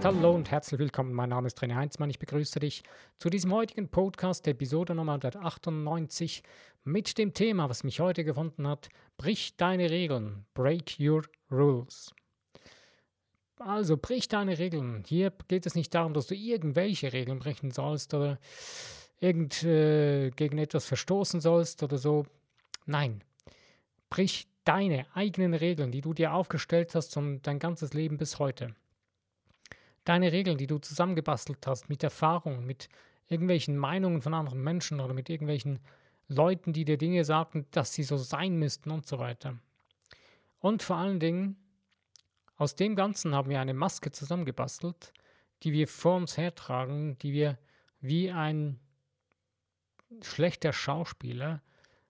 Podcast. Hallo und herzlich willkommen. Mein Name ist René Heinzmann. Ich begrüße dich zu diesem heutigen Podcast, Episode Nummer 198, mit dem Thema, was mich heute gefunden hat: Brich deine Regeln. Break your rules. Also, brich deine Regeln. Hier geht es nicht darum, dass du irgendwelche Regeln brechen sollst oder irgend äh, gegen etwas verstoßen sollst oder so. Nein, brich deine eigenen Regeln, die du dir aufgestellt hast und dein ganzes Leben bis heute. Deine Regeln, die du zusammengebastelt hast mit Erfahrungen, mit irgendwelchen Meinungen von anderen Menschen oder mit irgendwelchen Leuten, die dir Dinge sagten, dass sie so sein müssten und so weiter. Und vor allen Dingen, aus dem Ganzen haben wir eine Maske zusammengebastelt, die wir vor uns hertragen, die wir wie ein schlechter Schauspieler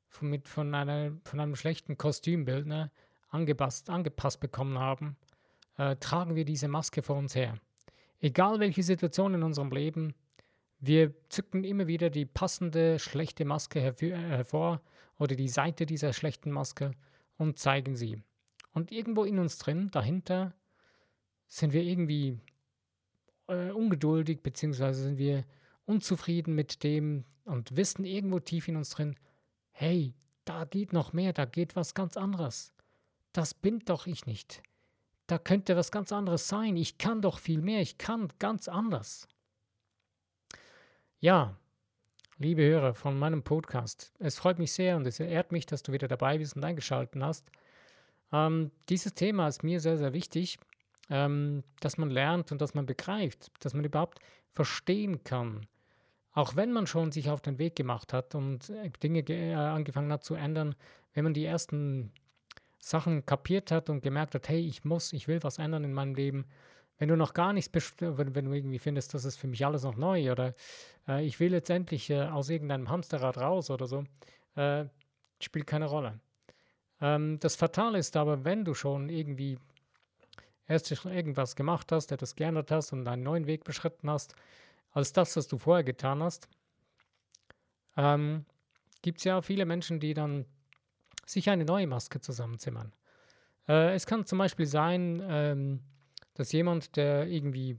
von, mit, von, einer, von einem schlechten Kostümbildner angepasst, angepasst bekommen haben, äh, tragen wir diese Maske vor uns her. Egal welche Situation in unserem Leben, wir zücken immer wieder die passende schlechte Maske hervor oder die Seite dieser schlechten Maske und zeigen sie. Und irgendwo in uns drin, dahinter, sind wir irgendwie äh, ungeduldig, beziehungsweise sind wir unzufrieden mit dem und wissen irgendwo tief in uns drin, hey, da geht noch mehr, da geht was ganz anderes. Das bin doch ich nicht. Da könnte was ganz anderes sein. Ich kann doch viel mehr, ich kann ganz anders. Ja, liebe Hörer von meinem Podcast, es freut mich sehr und es ehrt mich, dass du wieder dabei bist und eingeschaltet hast. Ähm, dieses Thema ist mir sehr, sehr wichtig, ähm, dass man lernt und dass man begreift, dass man überhaupt verstehen kann, auch wenn man schon sich auf den Weg gemacht hat und äh, Dinge äh, angefangen hat zu ändern, wenn man die ersten Sachen kapiert hat und gemerkt hat, hey, ich muss, ich will was ändern in meinem Leben, wenn du noch gar nichts, wenn, wenn du irgendwie findest, das ist für mich alles noch neu oder äh, ich will jetzt endlich äh, aus irgendeinem Hamsterrad raus oder so, äh, spielt keine Rolle. Ähm, das Fatale ist aber, wenn du schon irgendwie erst irgendwas gemacht hast, etwas geändert hast und einen neuen Weg beschritten hast, als das, was du vorher getan hast, ähm, gibt es ja viele Menschen, die dann sich eine neue Maske zusammenzimmern. Äh, es kann zum Beispiel sein, ähm, dass jemand, der irgendwie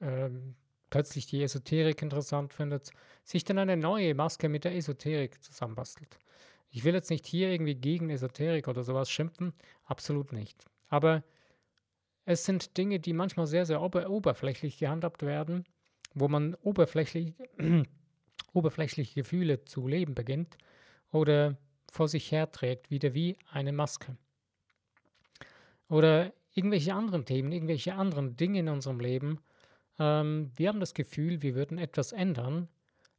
ähm, plötzlich die Esoterik interessant findet, sich dann eine neue Maske mit der Esoterik zusammenbastelt. Ich will jetzt nicht hier irgendwie gegen Esoterik oder sowas schimpfen, absolut nicht. Aber es sind Dinge, die manchmal sehr, sehr ober oberflächlich gehandhabt werden wo man oberflächlich, oberflächliche Gefühle zu leben beginnt oder vor sich herträgt, wieder wie eine Maske. Oder irgendwelche anderen Themen, irgendwelche anderen Dinge in unserem Leben. Ähm, wir haben das Gefühl, wir würden etwas ändern,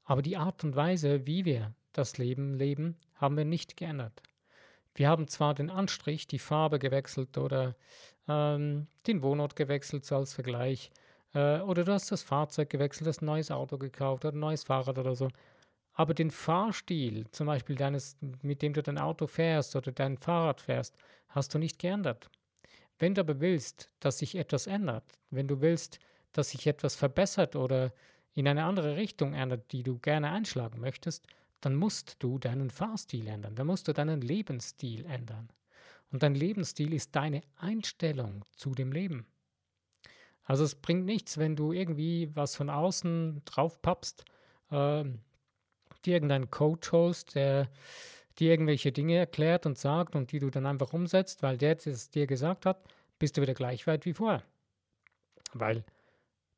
aber die Art und Weise, wie wir das Leben leben, haben wir nicht geändert. Wir haben zwar den Anstrich, die Farbe gewechselt oder ähm, den Wohnort gewechselt so als Vergleich, äh, oder du hast das Fahrzeug gewechselt, hast ein neues Auto gekauft oder ein neues Fahrrad oder so. Aber den Fahrstil, zum Beispiel deines, mit dem du dein Auto fährst oder dein Fahrrad fährst, hast du nicht geändert. Wenn du aber willst, dass sich etwas ändert, wenn du willst, dass sich etwas verbessert oder in eine andere Richtung ändert, die du gerne einschlagen möchtest, dann musst du deinen Fahrstil ändern, dann musst du deinen Lebensstil ändern. Und dein Lebensstil ist deine Einstellung zu dem Leben. Also es bringt nichts, wenn du irgendwie was von außen drauf pappst, äh, dir irgendeinen Coach holst, der dir irgendwelche Dinge erklärt und sagt und die du dann einfach umsetzt, weil der es dir gesagt hat, bist du wieder gleich weit wie vorher. Weil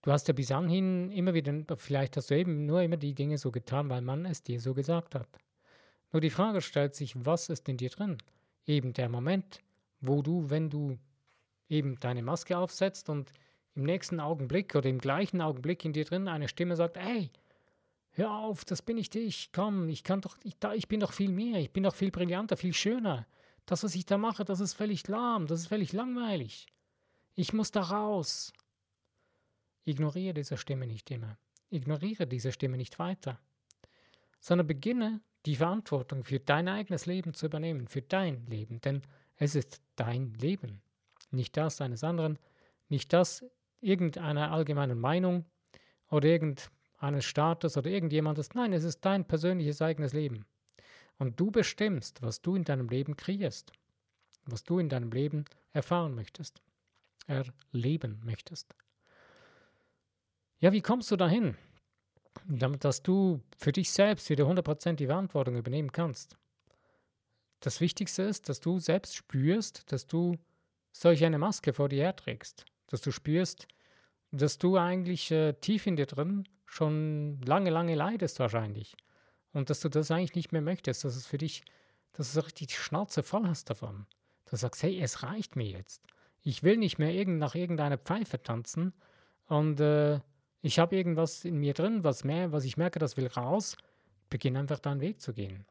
du hast ja bis anhin immer wieder, vielleicht hast du eben nur immer die Dinge so getan, weil man es dir so gesagt hat. Nur die Frage stellt sich, was ist in dir drin? Eben der Moment, wo du, wenn du eben deine Maske aufsetzt und im nächsten Augenblick oder im gleichen Augenblick in dir drin eine Stimme sagt, hey, hör auf, das bin ich dich, komm, ich kann doch, ich, da, ich bin doch viel mehr, ich bin doch viel brillanter, viel schöner. Das, was ich da mache, das ist völlig lahm, das ist völlig langweilig. Ich muss da raus. Ignoriere diese Stimme nicht immer. Ignoriere diese Stimme nicht weiter, sondern beginne die Verantwortung für dein eigenes Leben zu übernehmen, für dein Leben, denn es ist dein Leben, nicht das eines anderen, nicht das irgendeiner allgemeinen Meinung oder irgendeines Staates oder irgendjemandes. Nein, es ist dein persönliches eigenes Leben. Und du bestimmst, was du in deinem Leben kreierst, was du in deinem Leben erfahren möchtest, erleben möchtest. Ja, wie kommst du dahin? Damit, dass du für dich selbst wieder 100% die Verantwortung übernehmen kannst. Das Wichtigste ist, dass du selbst spürst, dass du solch eine Maske vor dir herträgst. Dass du spürst, dass du eigentlich äh, tief in dir drin schon lange, lange leidest wahrscheinlich. Und dass du das eigentlich nicht mehr möchtest, dass es für dich, dass du richtig die Schnauze voll hast davon. Du sagst, hey, es reicht mir jetzt. Ich will nicht mehr irgend, nach irgendeiner Pfeife tanzen und äh, ich habe irgendwas in mir drin, was, mehr, was ich merke, das will raus. Beginne einfach deinen Weg zu gehen.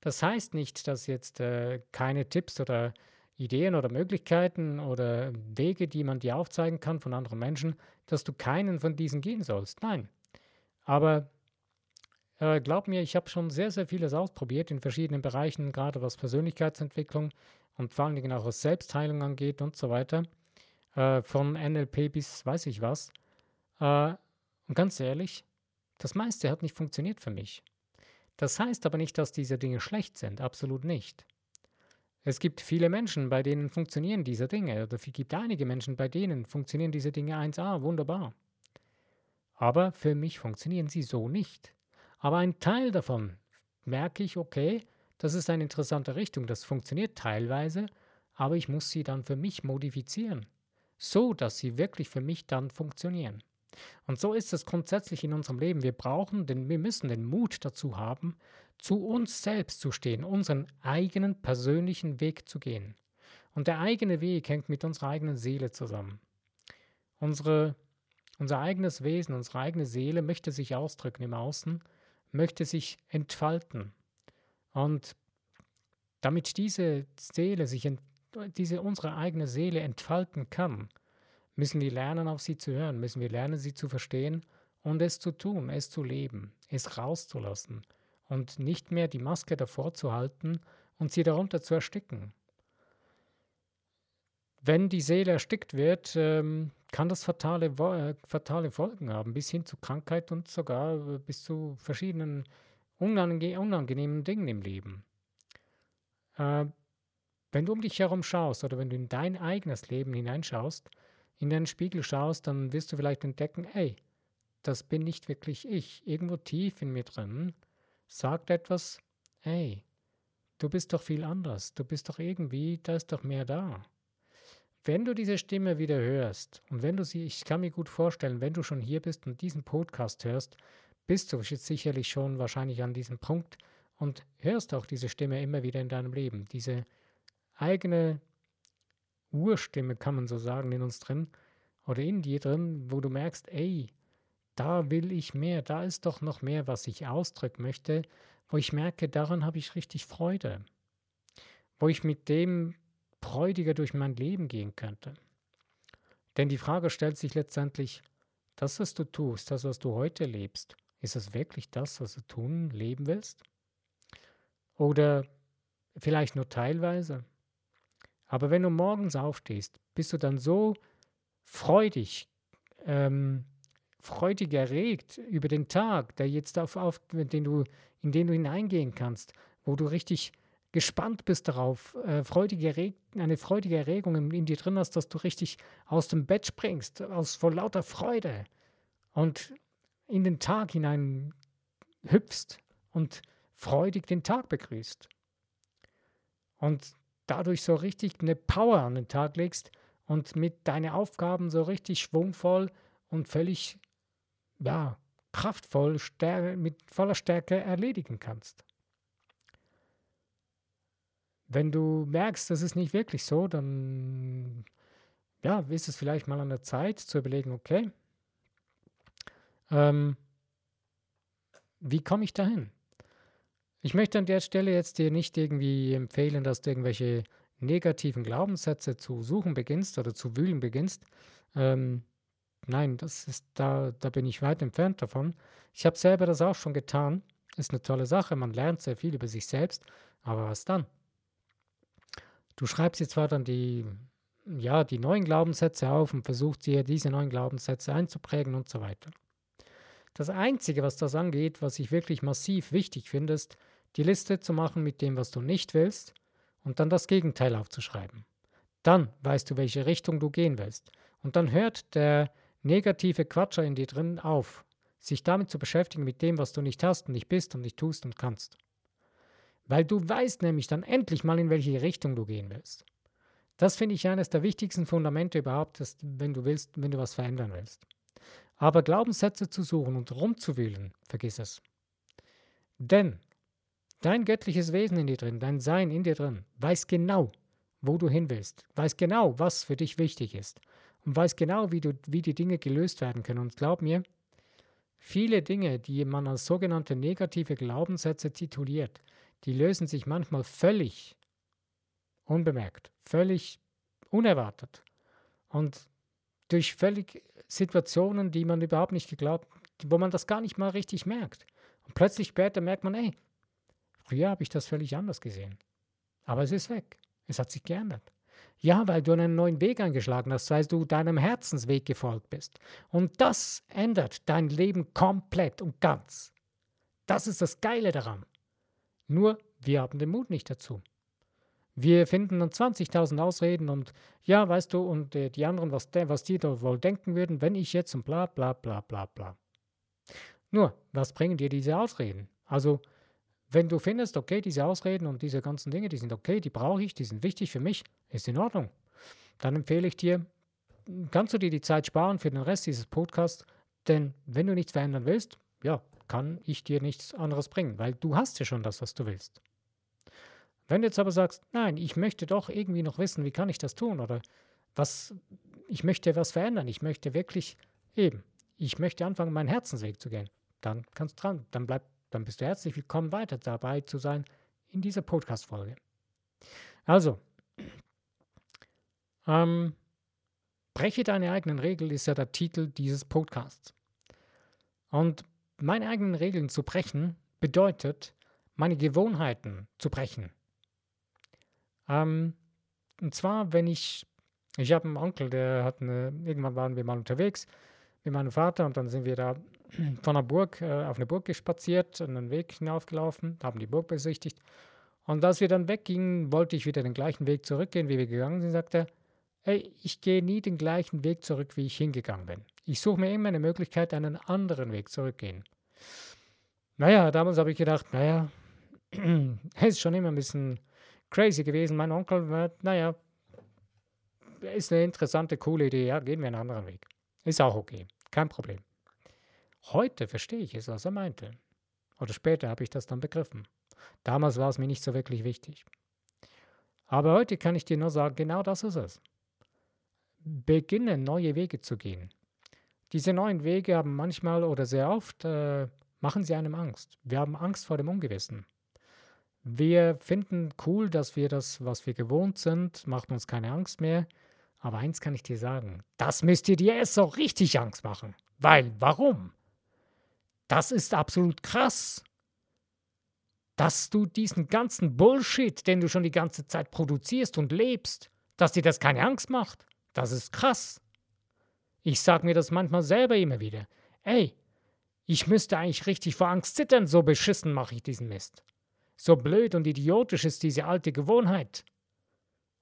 Das heißt nicht, dass jetzt äh, keine Tipps oder Ideen oder Möglichkeiten oder Wege, die man dir aufzeigen kann von anderen Menschen, dass du keinen von diesen gehen sollst. Nein. Aber äh, glaub mir, ich habe schon sehr, sehr vieles ausprobiert in verschiedenen Bereichen, gerade was Persönlichkeitsentwicklung und vor allen Dingen auch was Selbstheilung angeht und so weiter. Äh, von NLP bis weiß ich was. Äh, und ganz ehrlich, das meiste hat nicht funktioniert für mich. Das heißt aber nicht, dass diese Dinge schlecht sind, absolut nicht. Es gibt viele Menschen, bei denen funktionieren diese Dinge, oder es gibt einige Menschen, bei denen funktionieren diese Dinge 1a, wunderbar. Aber für mich funktionieren sie so nicht. Aber ein Teil davon merke ich, okay, das ist eine interessante Richtung, das funktioniert teilweise, aber ich muss sie dann für mich modifizieren, so dass sie wirklich für mich dann funktionieren. Und so ist es grundsätzlich in unserem Leben. Wir brauchen, denn wir müssen den Mut dazu haben, zu uns selbst zu stehen, unseren eigenen persönlichen Weg zu gehen. Und der eigene Weg hängt mit unserer eigenen Seele zusammen. Unsere, unser eigenes Wesen, unsere eigene Seele möchte sich ausdrücken im Außen, möchte sich entfalten. Und damit diese Seele sich, diese unsere eigene Seele entfalten kann, müssen wir lernen, auf sie zu hören, müssen wir lernen, sie zu verstehen und es zu tun, es zu leben, es rauszulassen und nicht mehr die Maske davor zu halten und sie darunter zu ersticken. Wenn die Seele erstickt wird, ähm, kann das fatale, äh, fatale Folgen haben, bis hin zu Krankheit und sogar äh, bis zu verschiedenen unange unangenehmen Dingen im Leben. Äh, wenn du um dich herum schaust oder wenn du in dein eigenes Leben hineinschaust, in den Spiegel schaust, dann wirst du vielleicht entdecken, ey, das bin nicht wirklich ich. Irgendwo tief in mir drin sagt etwas, ey, du bist doch viel anders. Du bist doch irgendwie, da ist doch mehr da. Wenn du diese Stimme wieder hörst und wenn du sie, ich kann mir gut vorstellen, wenn du schon hier bist und diesen Podcast hörst, bist du sicherlich schon wahrscheinlich an diesem Punkt und hörst auch diese Stimme immer wieder in deinem Leben. Diese eigene Urstimme, kann man so sagen, in uns drin oder in dir drin, wo du merkst, ey, da will ich mehr, da ist doch noch mehr, was ich ausdrücken möchte, wo ich merke, daran habe ich richtig Freude, wo ich mit dem freudiger durch mein Leben gehen könnte. Denn die Frage stellt sich letztendlich, das, was du tust, das, was du heute lebst, ist es wirklich das, was du tun, leben willst? Oder vielleicht nur teilweise? Aber wenn du morgens aufstehst, bist du dann so freudig, ähm, freudig erregt über den Tag, der jetzt auf, auf den du, in den du hineingehen kannst, wo du richtig gespannt bist darauf, äh, freudige erregt, eine freudige Erregung in, in, dir drin hast, dass du richtig aus dem Bett springst, aus vor lauter Freude und in den Tag hinein hüpfst und freudig den Tag begrüßt. Und dadurch so richtig eine Power an den Tag legst und mit deinen Aufgaben so richtig schwungvoll und völlig, ja, kraftvoll, mit voller Stärke erledigen kannst. Wenn du merkst, das ist nicht wirklich so, dann ja, ist es vielleicht mal an der Zeit zu überlegen, okay, ähm, wie komme ich dahin? Ich möchte an der Stelle jetzt dir nicht irgendwie empfehlen, dass du irgendwelche negativen Glaubenssätze zu suchen beginnst oder zu wühlen beginnst. Ähm, nein, das ist da, da bin ich weit entfernt davon. Ich habe selber das auch schon getan. Ist eine tolle Sache. Man lernt sehr viel über sich selbst. Aber was dann? Du schreibst jetzt zwar dann die, ja, die neuen Glaubenssätze auf und versuchst dir diese neuen Glaubenssätze einzuprägen und so weiter. Das Einzige, was das angeht, was ich wirklich massiv wichtig finde, ist, die Liste zu machen mit dem, was du nicht willst und dann das Gegenteil aufzuschreiben. Dann weißt du, welche Richtung du gehen willst. Und dann hört der, negative Quatscher in dir drin auf, sich damit zu beschäftigen mit dem, was du nicht hast und nicht bist und nicht tust und kannst. Weil du weißt nämlich dann endlich mal, in welche Richtung du gehen willst. Das finde ich eines der wichtigsten Fundamente überhaupt, dass, wenn du willst, wenn du was verändern willst. Aber Glaubenssätze zu suchen und rumzuwühlen, vergiss es. Denn dein göttliches Wesen in dir drin, dein Sein in dir drin, weiß genau, wo du hin willst, weiß genau, was für dich wichtig ist und weiß genau, wie, du, wie die Dinge gelöst werden können. Und glaub mir, viele Dinge, die man als sogenannte negative Glaubenssätze tituliert, die lösen sich manchmal völlig unbemerkt, völlig unerwartet und durch völlig Situationen, die man überhaupt nicht geglaubt, wo man das gar nicht mal richtig merkt. Und plötzlich später merkt man, ey, früher habe ich das völlig anders gesehen. Aber es ist weg. Es hat sich geändert. Ja, weil du einen neuen Weg eingeschlagen hast, weil du deinem Herzensweg gefolgt bist. Und das ändert dein Leben komplett und ganz. Das ist das Geile daran. Nur, wir haben den Mut nicht dazu. Wir finden dann 20.000 Ausreden und ja, weißt du, und äh, die anderen, was, was die da wohl denken würden, wenn ich jetzt und bla bla bla bla bla. Nur, was bringen dir diese Ausreden? Also, wenn du findest, okay, diese Ausreden und diese ganzen Dinge, die sind okay, die brauche ich, die sind wichtig für mich, ist in Ordnung. Dann empfehle ich dir, kannst du dir die Zeit sparen für den Rest dieses Podcasts, denn wenn du nichts verändern willst, ja, kann ich dir nichts anderes bringen, weil du hast ja schon das, was du willst. Wenn du jetzt aber sagst, nein, ich möchte doch irgendwie noch wissen, wie kann ich das tun oder was, ich möchte was verändern, ich möchte wirklich eben, ich möchte anfangen, meinen Herzensweg zu gehen, dann kannst du dran, dann bleib dann bist du herzlich willkommen, weiter dabei zu sein in dieser Podcast-Folge. Also, ähm, breche deine eigenen Regeln ist ja der Titel dieses Podcasts. Und meine eigenen Regeln zu brechen bedeutet, meine Gewohnheiten zu brechen. Ähm, und zwar, wenn ich, ich habe einen Onkel, der hat eine, irgendwann waren wir mal unterwegs mit meinem Vater und dann sind wir da von der Burg äh, auf eine Burg gespaziert, einen Weg hinaufgelaufen, haben die Burg besichtigt. Und als wir dann weggingen, wollte ich wieder den gleichen Weg zurückgehen, wie wir gegangen sind, sagte er, hey, ich gehe nie den gleichen Weg zurück, wie ich hingegangen bin. Ich suche mir immer eine Möglichkeit, einen anderen Weg zurückgehen. Naja, damals habe ich gedacht, naja, es ist schon immer ein bisschen crazy gewesen. Mein Onkel, war, naja, ist eine interessante, coole Idee, ja, gehen wir einen anderen Weg. Ist auch okay, kein Problem. Heute verstehe ich es, was er meinte. Oder später habe ich das dann begriffen. Damals war es mir nicht so wirklich wichtig. Aber heute kann ich dir nur sagen, genau das ist es. Beginne neue Wege zu gehen. Diese neuen Wege haben manchmal oder sehr oft, äh, machen sie einem Angst. Wir haben Angst vor dem Ungewissen. Wir finden cool, dass wir das, was wir gewohnt sind, macht uns keine Angst mehr. Aber eins kann ich dir sagen, das müsst ihr dir erst auch richtig Angst machen. Weil, warum? Das ist absolut krass. Dass du diesen ganzen Bullshit, den du schon die ganze Zeit produzierst und lebst, dass dir das keine Angst macht. Das ist krass. Ich sag mir das manchmal selber immer wieder. Ey, ich müsste eigentlich richtig vor Angst zittern, so beschissen mache ich diesen Mist. So blöd und idiotisch ist diese alte Gewohnheit.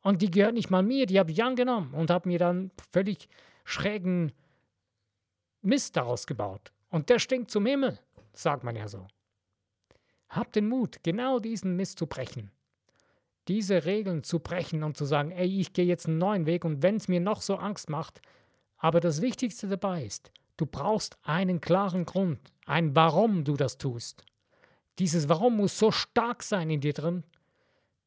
Und die gehört nicht mal mir, die habe ich angenommen und habe mir dann völlig schrägen Mist daraus gebaut. Und der stinkt zum Himmel, sagt man ja so. Hab den Mut, genau diesen Mist zu brechen. Diese Regeln zu brechen und zu sagen, ey, ich gehe jetzt einen neuen Weg und wenn es mir noch so Angst macht, aber das Wichtigste dabei ist, du brauchst einen klaren Grund, ein Warum du das tust. Dieses Warum muss so stark sein in dir drin,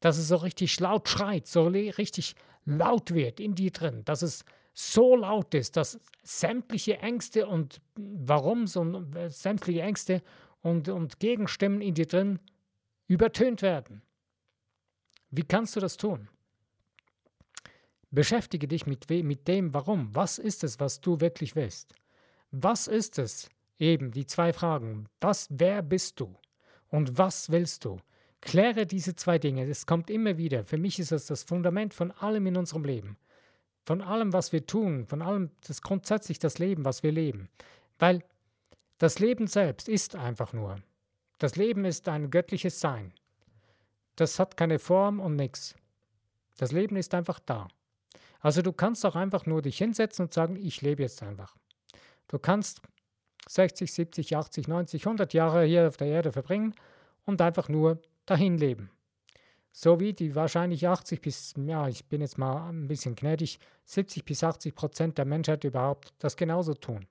dass es so richtig laut schreit, so richtig laut wird in dir drin, dass es so laut ist, dass sämtliche Ängste und Warums und äh, sämtliche Ängste und, und Gegenstimmen in dir drin übertönt werden. Wie kannst du das tun? Beschäftige dich mit, mit dem Warum. Was ist es, was du wirklich willst? Was ist es? Eben die zwei Fragen. Was, wer bist du? Und was willst du? Kläre diese zwei Dinge. Es kommt immer wieder. Für mich ist es das Fundament von allem in unserem Leben von allem, was wir tun, von allem, das grundsätzlich das Leben, was wir leben. Weil das Leben selbst ist einfach nur. Das Leben ist ein göttliches Sein. Das hat keine Form und nichts. Das Leben ist einfach da. Also du kannst auch einfach nur dich hinsetzen und sagen, ich lebe jetzt einfach. Du kannst 60, 70, 80, 90, 100 Jahre hier auf der Erde verbringen und einfach nur dahin leben. So wie die wahrscheinlich 80 bis, ja, ich bin jetzt mal ein bisschen gnädig, 70 bis 80 Prozent der Menschheit überhaupt das genauso tun.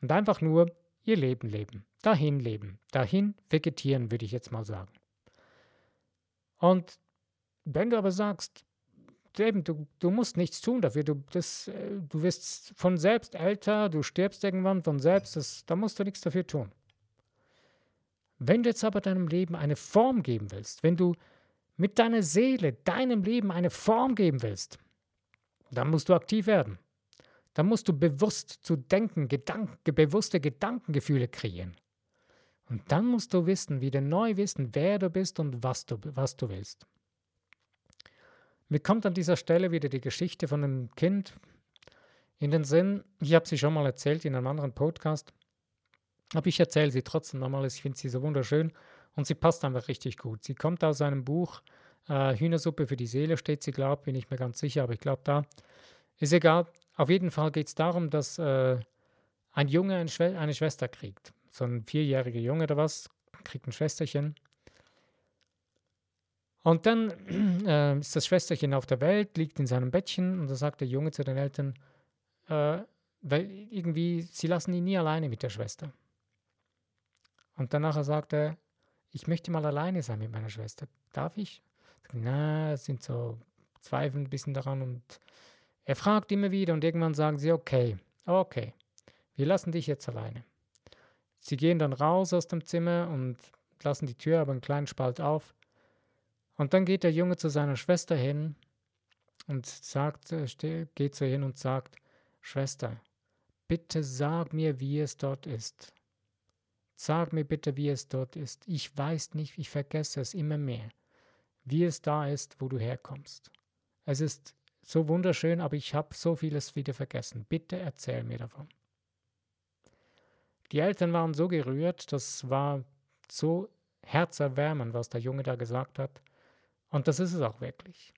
Und einfach nur ihr Leben leben, dahin leben, dahin vegetieren, würde ich jetzt mal sagen. Und wenn du aber sagst, eben, du, du musst nichts tun dafür, du, das, äh, du wirst von selbst älter, du stirbst irgendwann von selbst, das, da musst du nichts dafür tun. Wenn du jetzt aber deinem Leben eine Form geben willst, wenn du mit deiner Seele deinem Leben eine Form geben willst, dann musst du aktiv werden. Dann musst du bewusst zu denken, Gedanken, bewusste Gedankengefühle kreieren. Und dann musst du wissen, wieder neu wissen, wer du bist und was du, was du willst. Mir kommt an dieser Stelle wieder die Geschichte von einem Kind in den Sinn. Ich habe sie schon mal erzählt in einem anderen Podcast. Aber ich erzähle sie trotzdem nochmal. Ich finde sie so wunderschön und sie passt einfach richtig gut. Sie kommt aus einem Buch, äh, Hühnersuppe für die Seele steht sie, glaube ich, bin ich mir ganz sicher, aber ich glaube da. Ist egal. Auf jeden Fall geht es darum, dass äh, ein Junge eine, Schwe eine Schwester kriegt. So ein vierjähriger Junge oder was, kriegt ein Schwesterchen. Und dann äh, ist das Schwesterchen auf der Welt, liegt in seinem Bettchen und da sagt der Junge zu den Eltern, äh, weil irgendwie, sie lassen ihn nie alleine mit der Schwester. Und danach sagt er, ich möchte mal alleine sein mit meiner Schwester. Darf ich? Na, es sind so Zweifel ein bisschen daran und er fragt immer wieder und irgendwann sagen sie, okay, okay, wir lassen dich jetzt alleine. Sie gehen dann raus aus dem Zimmer und lassen die Tür aber einen kleinen Spalt auf. Und dann geht der Junge zu seiner Schwester hin und sagt, äh, geht zu ihr hin und sagt, Schwester, bitte sag mir, wie es dort ist. Sag mir bitte, wie es dort ist. Ich weiß nicht, ich vergesse es immer mehr, wie es da ist, wo du herkommst. Es ist so wunderschön, aber ich habe so vieles wieder vergessen. Bitte erzähl mir davon. Die Eltern waren so gerührt, das war so herzerwärmend, was der Junge da gesagt hat. Und das ist es auch wirklich.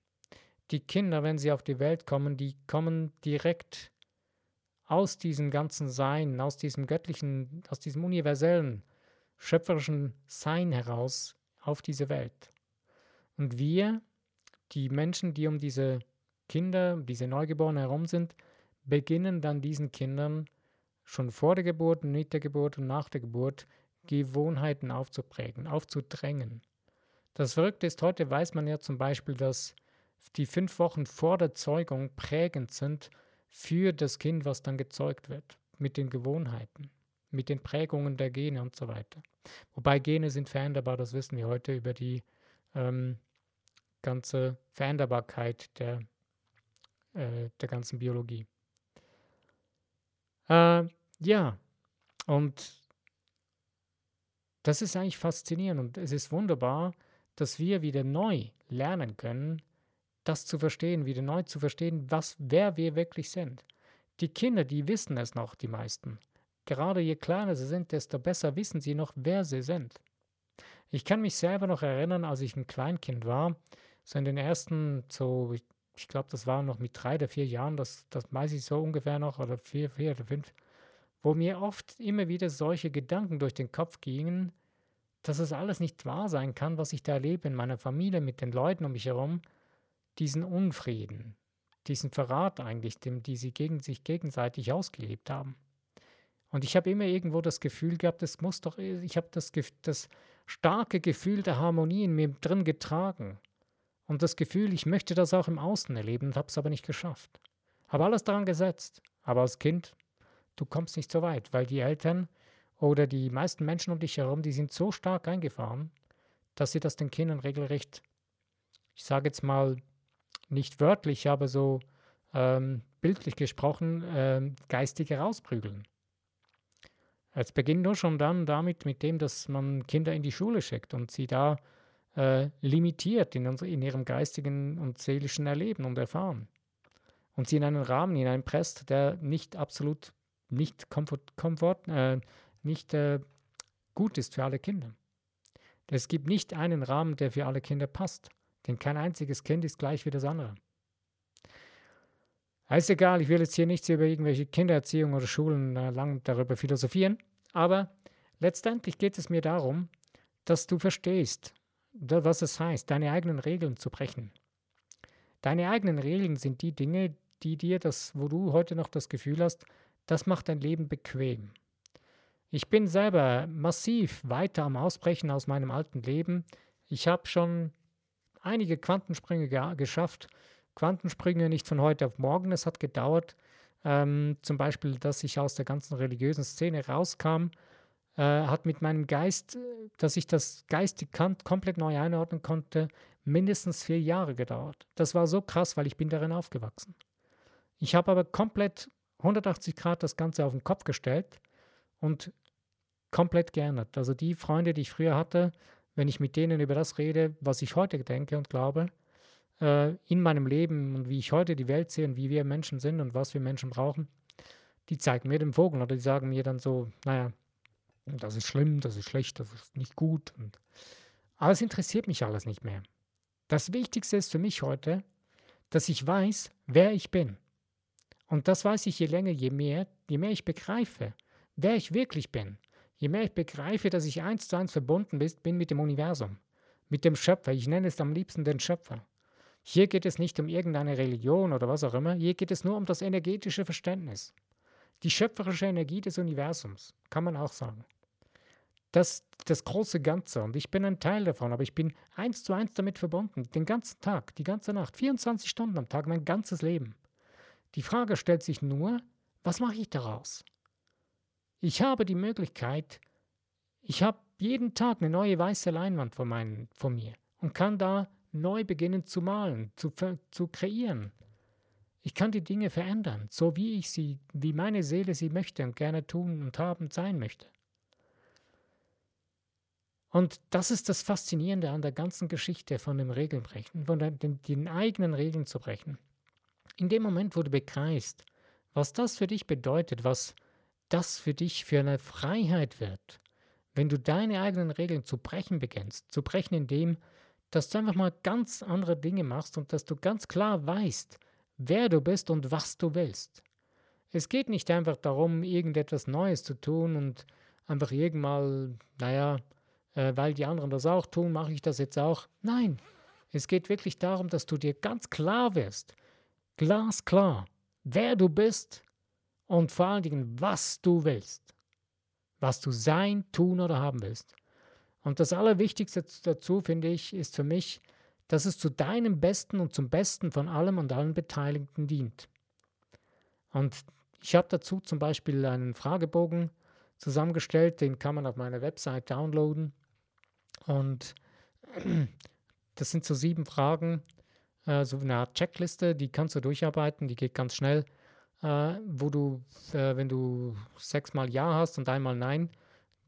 Die Kinder, wenn sie auf die Welt kommen, die kommen direkt aus diesem ganzen Sein, aus diesem göttlichen, aus diesem universellen, schöpferischen Sein heraus auf diese Welt. Und wir, die Menschen, die um diese Kinder, diese Neugeborenen herum sind, beginnen dann diesen Kindern schon vor der Geburt, mit der Geburt und nach der Geburt Gewohnheiten aufzuprägen, aufzudrängen. Das Verrückte ist, heute weiß man ja zum Beispiel, dass die fünf Wochen vor der Zeugung prägend sind für das Kind, was dann gezeugt wird, mit den Gewohnheiten, mit den Prägungen der Gene und so weiter. Wobei Gene sind veränderbar, das wissen wir heute über die ähm, ganze Veränderbarkeit der, äh, der ganzen Biologie. Äh, ja, und das ist eigentlich faszinierend und es ist wunderbar, dass wir wieder neu lernen können, das zu verstehen, wieder neu zu verstehen, was, wer wir wirklich sind. Die Kinder, die wissen es noch, die meisten. Gerade je kleiner sie sind, desto besser wissen sie noch, wer sie sind. Ich kann mich selber noch erinnern, als ich ein Kleinkind war, so in den ersten, so, ich glaube, das war noch mit drei oder vier Jahren, das, das weiß ich so ungefähr noch, oder vier, vier oder fünf, wo mir oft immer wieder solche Gedanken durch den Kopf gingen, dass es alles nicht wahr sein kann, was ich da erlebe in meiner Familie, mit den Leuten um mich herum, diesen Unfrieden, diesen Verrat eigentlich, dem, die sie gegen sich gegenseitig ausgelebt haben. Und ich habe immer irgendwo das Gefühl gehabt, es muss doch, ich habe das, das starke Gefühl der Harmonie in mir drin getragen. Und das Gefühl, ich möchte das auch im Außen erleben und habe es aber nicht geschafft. Habe alles daran gesetzt. Aber als Kind, du kommst nicht so weit, weil die Eltern oder die meisten Menschen um dich herum, die sind so stark eingefahren, dass sie das den Kindern regelrecht, ich sage jetzt mal, nicht wörtlich, aber so ähm, bildlich gesprochen, ähm, geistig herausprügeln. Es beginnt nur schon dann damit, mit dem, dass man Kinder in die Schule schickt und sie da äh, limitiert in, unser, in ihrem geistigen und seelischen Erleben und Erfahren. Und sie in einen Rahmen hineinpresst, der nicht absolut, nicht komfort, komfort äh, nicht äh, gut ist für alle Kinder. Es gibt nicht einen Rahmen, der für alle Kinder passt. Denn kein einziges Kind ist gleich wie das andere. Ist egal, ich will jetzt hier nichts über irgendwelche Kindererziehung oder Schulen äh, lang darüber philosophieren, aber letztendlich geht es mir darum, dass du verstehst, was es heißt, deine eigenen Regeln zu brechen. Deine eigenen Regeln sind die Dinge, die dir das, wo du heute noch das Gefühl hast, das macht dein Leben bequem. Ich bin selber massiv weiter am Ausbrechen aus meinem alten Leben. Ich habe schon einige Quantensprünge ge geschafft. Quantensprünge nicht von heute auf morgen. Es hat gedauert. Ähm, zum Beispiel, dass ich aus der ganzen religiösen Szene rauskam, äh, hat mit meinem Geist, dass ich das geistig komplett neu einordnen konnte, mindestens vier Jahre gedauert. Das war so krass, weil ich bin darin aufgewachsen. Ich habe aber komplett 180 Grad das Ganze auf den Kopf gestellt und komplett geändert. Also die Freunde, die ich früher hatte, wenn ich mit denen über das rede, was ich heute denke und glaube, äh, in meinem Leben und wie ich heute die Welt sehe und wie wir Menschen sind und was wir Menschen brauchen, die zeigen mir den Vogel oder die sagen mir dann so, naja, das ist schlimm, das ist schlecht, das ist nicht gut. Und, aber es interessiert mich alles nicht mehr. Das Wichtigste ist für mich heute, dass ich weiß, wer ich bin. Und das weiß ich je länger, je mehr, je mehr ich begreife, wer ich wirklich bin. Je mehr ich begreife, dass ich eins zu eins verbunden bin mit dem Universum, mit dem Schöpfer. Ich nenne es am liebsten den Schöpfer. Hier geht es nicht um irgendeine Religion oder was auch immer, hier geht es nur um das energetische Verständnis. Die schöpferische Energie des Universums, kann man auch sagen. Das, das große Ganze. Und ich bin ein Teil davon, aber ich bin eins zu eins damit verbunden. Den ganzen Tag, die ganze Nacht, 24 Stunden am Tag, mein ganzes Leben. Die Frage stellt sich nur, was mache ich daraus? Ich habe die Möglichkeit, ich habe jeden Tag eine neue weiße Leinwand vor, meinen, vor mir und kann da neu beginnen zu malen, zu, zu kreieren. Ich kann die Dinge verändern, so wie ich sie, wie meine Seele sie möchte und gerne tun und haben sein möchte. Und das ist das Faszinierende an der ganzen Geschichte von dem Regelbrechen, von den, den, den eigenen Regeln zu brechen. In dem Moment, wo du begreifst, was das für dich bedeutet, was das für dich für eine Freiheit wird, wenn du deine eigenen Regeln zu brechen beginnst, zu brechen in dem, dass du einfach mal ganz andere Dinge machst und dass du ganz klar weißt, wer du bist und was du willst. Es geht nicht einfach darum, irgendetwas Neues zu tun und einfach irgendwann, naja, äh, weil die anderen das auch tun, mache ich das jetzt auch. Nein, es geht wirklich darum, dass du dir ganz klar wirst, glasklar, wer du bist und vor allen Dingen, was du willst. Was du sein, tun oder haben willst. Und das Allerwichtigste dazu, finde ich, ist für mich, dass es zu deinem Besten und zum Besten von allem und allen Beteiligten dient. Und ich habe dazu zum Beispiel einen Fragebogen zusammengestellt, den kann man auf meiner Website downloaden. Und das sind so sieben Fragen, äh, so eine Art Checkliste, die kannst du durcharbeiten, die geht ganz schnell, äh, wo du, äh, wenn du sechsmal Ja hast und einmal Nein,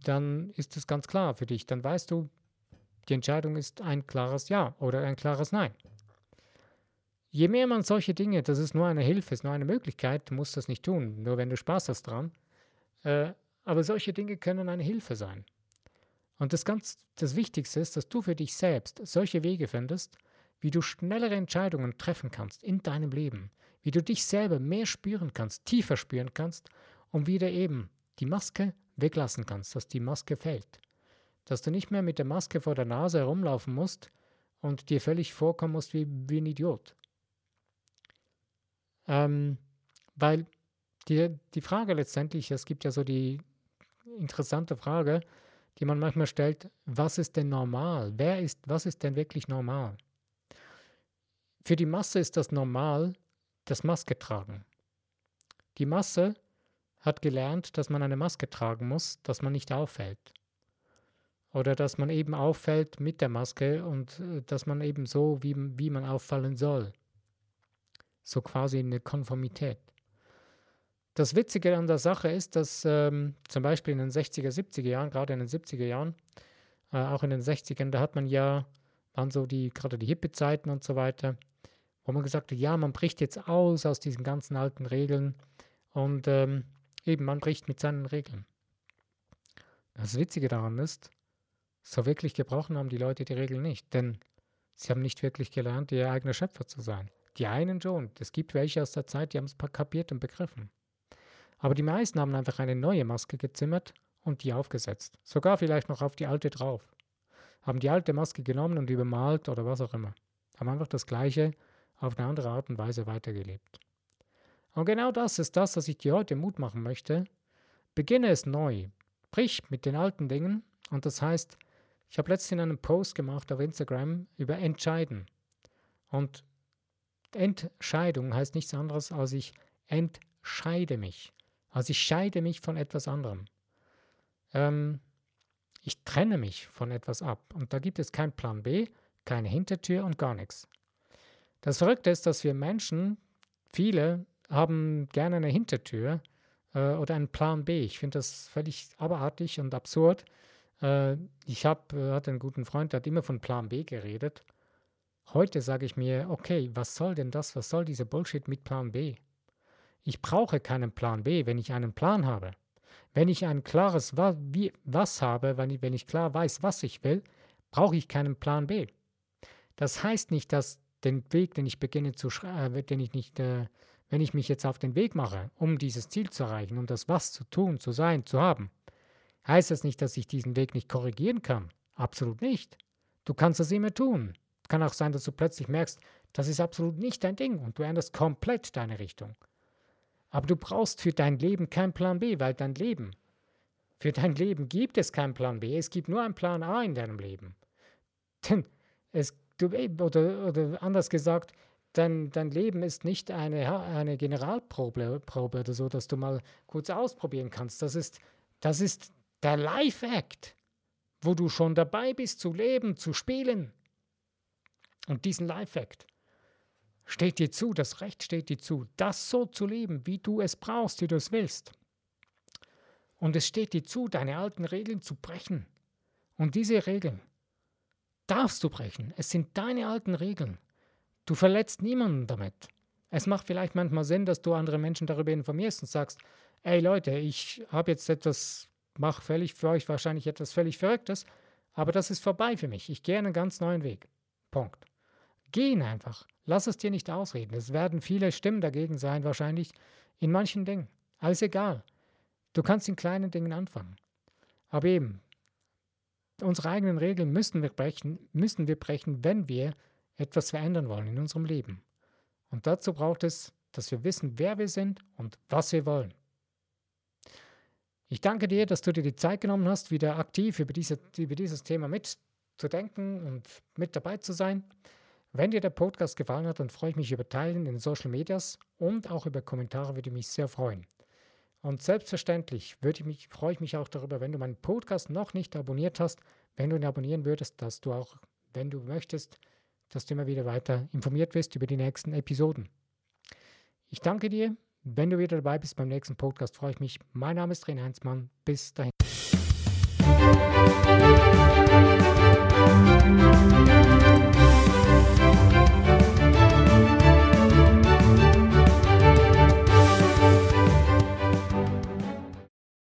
dann ist es ganz klar für dich. Dann weißt du, die Entscheidung ist ein klares Ja oder ein klares Nein. Je mehr man solche Dinge, das ist nur eine Hilfe, ist nur eine Möglichkeit, du musst das nicht tun, nur wenn du Spaß hast dran. Äh, aber solche Dinge können eine Hilfe sein. Und das, ganz, das Wichtigste ist, dass du für dich selbst solche Wege findest, wie du schnellere Entscheidungen treffen kannst in deinem Leben, wie du dich selber mehr spüren kannst, tiefer spüren kannst und wieder eben die Maske weglassen kannst, dass die Maske fällt. Dass du nicht mehr mit der Maske vor der Nase herumlaufen musst und dir völlig vorkommen musst wie, wie ein Idiot. Ähm, weil die, die Frage letztendlich, es gibt ja so die interessante Frage, die man manchmal stellt, was ist denn normal? Wer ist, was ist denn wirklich normal? Für die Masse ist das normal, das Maske tragen. Die Masse hat gelernt, dass man eine Maske tragen muss, dass man nicht auffällt. Oder dass man eben auffällt mit der Maske und äh, dass man eben so, wie, wie man auffallen soll. So quasi eine Konformität. Das Witzige an der Sache ist, dass ähm, zum Beispiel in den 60er, 70er Jahren, gerade in den 70er Jahren, äh, auch in den 60ern, da hat man ja, waren so die, gerade die Hippie-Zeiten und so weiter, wo man gesagt hat, ja, man bricht jetzt aus aus diesen ganzen alten Regeln und ähm, eben, man bricht mit seinen Regeln. Das Witzige daran ist, so wirklich gebrochen haben die Leute die Regeln nicht, denn sie haben nicht wirklich gelernt, ihr eigener Schöpfer zu sein. Die einen schon. Es gibt welche aus der Zeit, die haben es kapiert und begriffen. Aber die meisten haben einfach eine neue Maske gezimmert und die aufgesetzt. Sogar vielleicht noch auf die alte drauf. Haben die alte Maske genommen und übermalt oder was auch immer. Haben einfach das Gleiche auf eine andere Art und Weise weitergelebt. Und genau das ist das, was ich dir heute Mut machen möchte. Beginne es neu. Brich mit den alten Dingen. Und das heißt, ich habe letztens einen Post gemacht auf Instagram über Entscheiden. Und Entscheidung heißt nichts anderes, als ich entscheide mich. Also ich scheide mich von etwas anderem. Ähm, ich trenne mich von etwas ab. Und da gibt es keinen Plan B, keine Hintertür und gar nichts. Das Verrückte ist, dass wir Menschen, viele haben gerne eine Hintertür äh, oder einen Plan B. Ich finde das völlig abartig und absurd. Äh, ich hab, äh, hatte einen guten Freund, der hat immer von Plan B geredet. Heute sage ich mir, okay, was soll denn das? Was soll dieser Bullshit mit Plan B? Ich brauche keinen Plan B, wenn ich einen Plan habe. Wenn ich ein klares was, wie, was habe, wenn ich, wenn ich klar weiß, was ich will, brauche ich keinen Plan B. Das heißt nicht, dass den Weg, den ich beginne zu schreiben, äh, den ich nicht, äh, wenn ich mich jetzt auf den Weg mache, um dieses Ziel zu erreichen, um das was zu tun, zu sein, zu haben, heißt das nicht, dass ich diesen Weg nicht korrigieren kann. Absolut nicht. Du kannst das immer tun. Kann auch sein, dass du plötzlich merkst, das ist absolut nicht dein Ding und du änderst komplett deine Richtung. Aber du brauchst für dein Leben keinen Plan B, weil dein Leben, für dein Leben gibt es keinen Plan B. Es gibt nur einen Plan A in deinem Leben. Denn es, du, oder, oder anders gesagt, dein, dein Leben ist nicht eine, eine Generalprobe Probe oder so, dass du mal kurz ausprobieren kannst. Das ist, das ist der Life-Act, wo du schon dabei bist zu leben, zu spielen. Und diesen Life-Act, steht dir zu, das Recht steht dir zu, das so zu leben, wie du es brauchst, wie du es willst. Und es steht dir zu, deine alten Regeln zu brechen. Und diese Regeln darfst du brechen. Es sind deine alten Regeln. Du verletzt niemanden damit. Es macht vielleicht manchmal Sinn, dass du andere Menschen darüber informierst und sagst, ey Leute, ich habe jetzt etwas, mache völlig für euch wahrscheinlich etwas völlig Verrücktes, aber das ist vorbei für mich. Ich gehe einen ganz neuen Weg. Punkt. Gehen einfach. Lass es dir nicht ausreden. Es werden viele Stimmen dagegen sein, wahrscheinlich in manchen Dingen. Alles egal. Du kannst in kleinen Dingen anfangen. Aber eben, unsere eigenen Regeln müssen wir brechen, müssen wir brechen, wenn wir etwas verändern wollen in unserem Leben. Und dazu braucht es, dass wir wissen, wer wir sind und was wir wollen. Ich danke dir, dass du dir die Zeit genommen hast, wieder aktiv über, diese, über dieses Thema mitzudenken und mit dabei zu sein. Wenn dir der Podcast gefallen hat, dann freue ich mich über Teilen in den Social Medias und auch über Kommentare würde ich mich sehr freuen. Und selbstverständlich würde ich mich, freue ich mich auch darüber, wenn du meinen Podcast noch nicht abonniert hast, wenn du ihn abonnieren würdest, dass du auch, wenn du möchtest, dass du immer wieder weiter informiert wirst über die nächsten Episoden. Ich danke dir. Wenn du wieder dabei bist beim nächsten Podcast, freue ich mich. Mein Name ist René Heinzmann. Bis dahin.